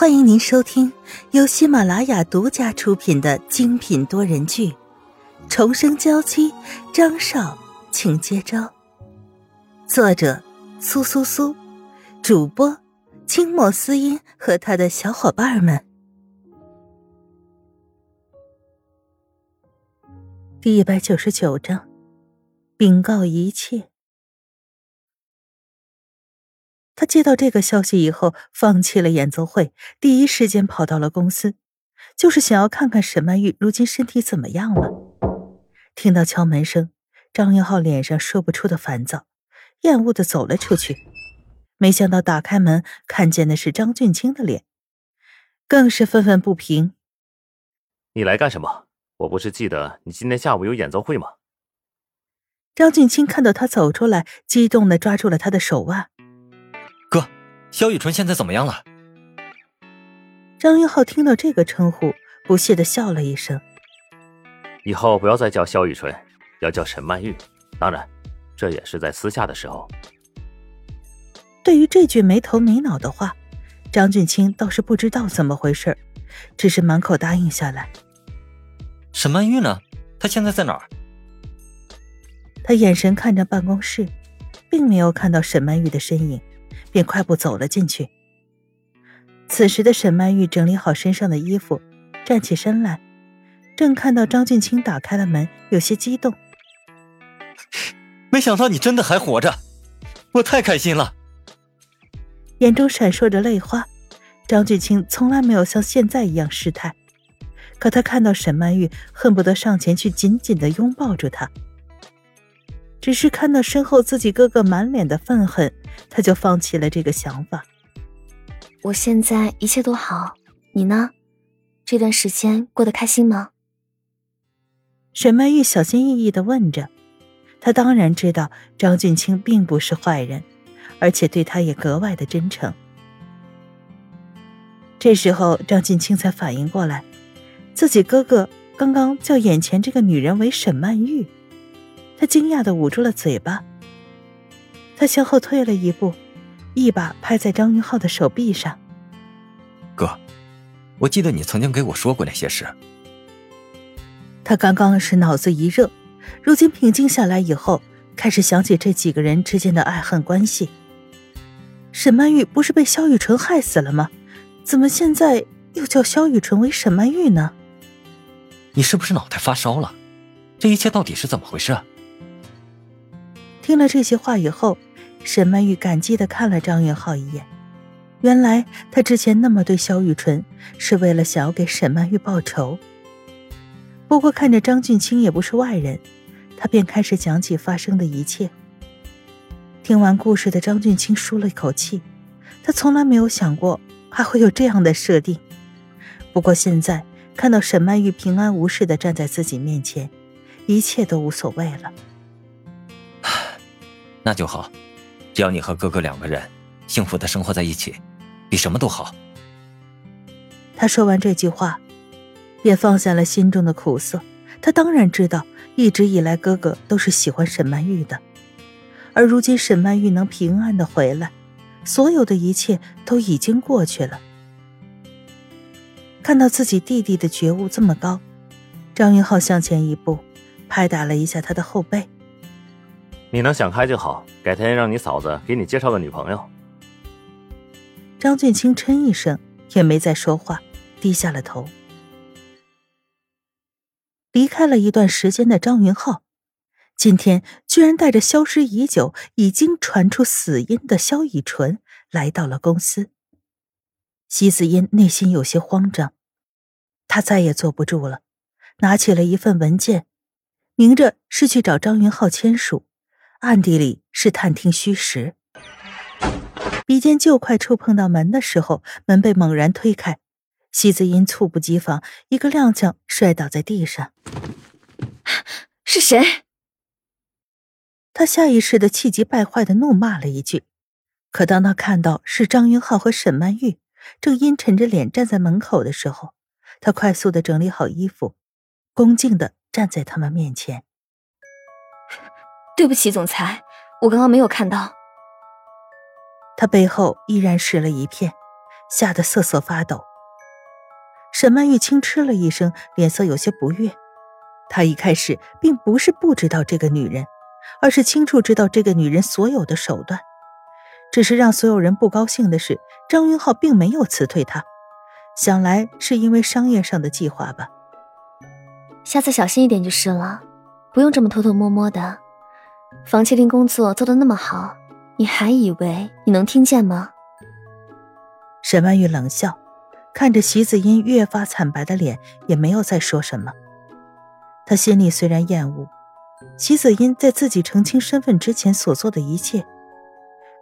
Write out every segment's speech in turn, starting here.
欢迎您收听由喜马拉雅独家出品的精品多人剧《重生娇妻》，张少，请接招。作者：苏苏苏，主播：清末思音和他的小伙伴们。第一百九十九章，禀告一切。他接到这个消息以后，放弃了演奏会，第一时间跑到了公司，就是想要看看沈曼玉如今身体怎么样了。听到敲门声，张云浩脸上说不出的烦躁，厌恶的走了出去。没想到打开门，看见的是张俊清的脸，更是愤愤不平：“你来干什么？我不是记得你今天下午有演奏会吗？”张俊清看到他走出来，激动的抓住了他的手腕。哥，萧雨纯现在怎么样了？张云浩听到这个称呼，不屑的笑了一声。以后不要再叫萧雨纯，要叫沈曼玉。当然，这也是在私下的时候。对于这句没头没脑的话，张俊清倒是不知道怎么回事，只是满口答应下来。沈曼玉呢？她现在在哪儿？他眼神看着办公室，并没有看到沈曼玉的身影。便快步走了进去。此时的沈曼玉整理好身上的衣服，站起身来，正看到张俊清打开了门，有些激动。没想到你真的还活着，我太开心了。眼中闪烁着泪花。张俊清从来没有像现在一样失态，可他看到沈曼玉，恨不得上前去紧紧的拥抱住她。只是看到身后自己哥哥满脸的愤恨，他就放弃了这个想法。我现在一切都好，你呢？这段时间过得开心吗？沈曼玉小心翼翼的问着。她当然知道张俊清并不是坏人，而且对他也格外的真诚。这时候，张俊清才反应过来，自己哥哥刚刚叫眼前这个女人为沈曼玉。他惊讶的捂住了嘴巴，他向后退了一步，一把拍在张云浩的手臂上。哥，我记得你曾经给我说过那些事。他刚刚是脑子一热，如今平静下来以后，开始想起这几个人之间的爱恨关系。沈曼玉不是被萧雨纯害死了吗？怎么现在又叫萧雨纯为沈曼玉呢？你是不是脑袋发烧了？这一切到底是怎么回事？听了这些话以后，沈曼玉感激的看了张云浩一眼。原来他之前那么对萧雨纯，是为了想要给沈曼玉报仇。不过看着张俊清也不是外人，他便开始讲起发生的一切。听完故事的张俊清舒了一口气，他从来没有想过还会有这样的设定。不过现在看到沈曼玉平安无事的站在自己面前，一切都无所谓了。那就好，只要你和哥哥两个人幸福的生活在一起，比什么都好。他说完这句话，便放下了心中的苦涩。他当然知道，一直以来哥哥都是喜欢沈曼玉的，而如今沈曼玉能平安的回来，所有的一切都已经过去了。看到自己弟弟的觉悟这么高，张云浩向前一步，拍打了一下他的后背。你能想开就好，改天让你嫂子给你介绍个女朋友。张俊清嗔一声，也没再说话，低下了头。离开了一段时间的张云浩，今天居然带着消失已久、已经传出死因的萧以纯来到了公司。席子音内心有些慌张，他再也坐不住了，拿起了一份文件，明着是去找张云浩签署。暗地里是探听虚实，鼻尖就快触碰到门的时候，门被猛然推开，席子音猝不及防，一个踉跄摔倒在地上。是谁？他下意识的气急败坏的怒骂了一句，可当他看到是张云浩和沈曼玉正阴沉着脸站在门口的时候，他快速的整理好衣服，恭敬的站在他们面前。对不起，总裁，我刚刚没有看到。他背后依然湿了一片，吓得瑟瑟发抖。沈曼玉轻嗤了一声，脸色有些不悦。她一开始并不是不知道这个女人，而是清楚知道这个女人所有的手段。只是让所有人不高兴的是，张云浩并没有辞退她，想来是因为商业上的计划吧。下次小心一点就是了，不用这么偷偷摸摸的。房窃听工作做得那么好，你还以为你能听见吗？沈曼玉冷笑，看着席子音越发惨白的脸，也没有再说什么。她心里虽然厌恶席子音在自己澄清身份之前所做的一切。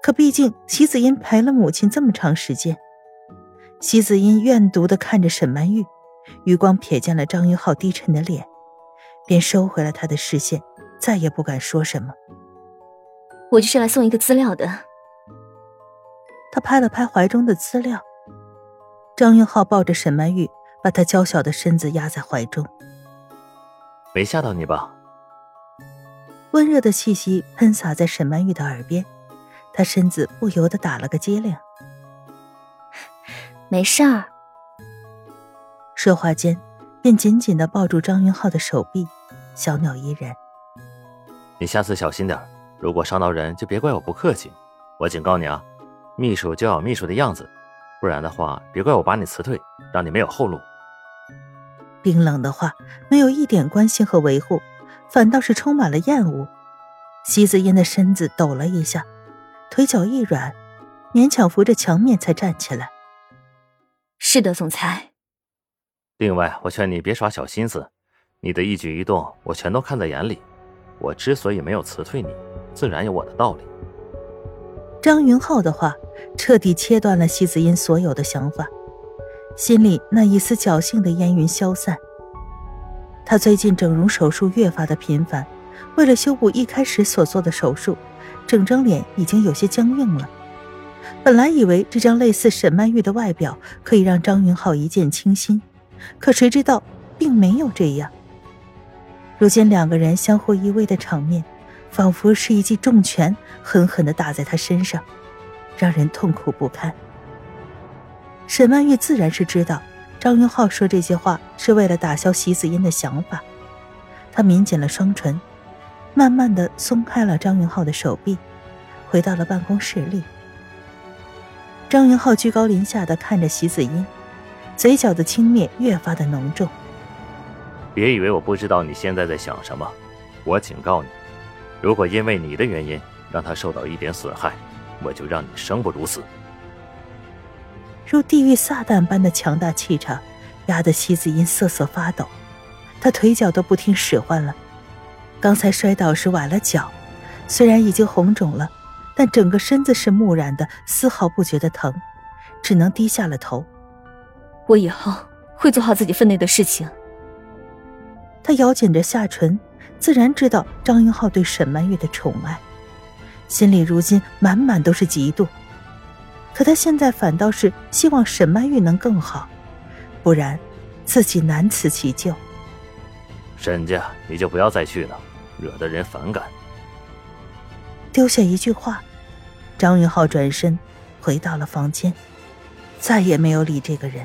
可毕竟，席子音陪了母亲这么长时间。席子音怨毒的看着沈曼玉，余光瞥见了张云浩低沉的脸，便收回了他的视线，再也不敢说什么。我就是来送一个资料的。他拍了拍怀中的资料。张云浩抱着沈曼玉，把她娇小的身子压在怀中。没吓到你吧？温热的气息喷洒在沈曼玉的耳边。她身子不由得打了个激灵。没事儿。说话间，便紧紧的抱住张云浩的手臂，小鸟依人。你下次小心点，如果伤到人，就别怪我不客气。我警告你啊，秘书就要秘书的样子，不然的话，别怪我把你辞退，让你没有后路。冰冷的话，没有一点关心和维护，反倒是充满了厌恶。席子烟的身子抖了一下。腿脚一软，勉强扶着墙面才站起来。是的，总裁。另外，我劝你别耍小心思，你的一举一动我全都看在眼里。我之所以没有辞退你，自然有我的道理。张云浩的话彻底切断了西子音所有的想法，心里那一丝侥幸的烟云消散。他最近整容手术越发的频繁，为了修补一开始所做的手术。整张脸已经有些僵硬了。本来以为这张类似沈曼玉的外表可以让张云浩一见倾心，可谁知道并没有这样。如今两个人相互依偎的场面，仿佛是一记重拳狠狠地打在他身上，让人痛苦不堪。沈曼玉自然是知道张云浩说这些话是为了打消席子音的想法，她抿紧了双唇。慢慢的松开了张云浩的手臂，回到了办公室里。张云浩居高临下的看着席子音，嘴角的轻蔑越发的浓重。别以为我不知道你现在在想什么，我警告你，如果因为你的原因让他受到一点损害，我就让你生不如死。如地狱撒旦般的强大气场，压得西子音瑟瑟发抖，他腿脚都不听使唤了。刚才摔倒时崴了脚，虽然已经红肿了，但整个身子是木然的，丝毫不觉得疼，只能低下了头。我以后会做好自己分内的事情。他咬紧着下唇，自然知道张云浩对沈曼玉的宠爱，心里如今满满都是嫉妒。可他现在反倒是希望沈曼玉能更好，不然自己难辞其咎。沈家，你就不要再去了。惹得人反感。丢下一句话，张云浩转身回到了房间，再也没有理这个人。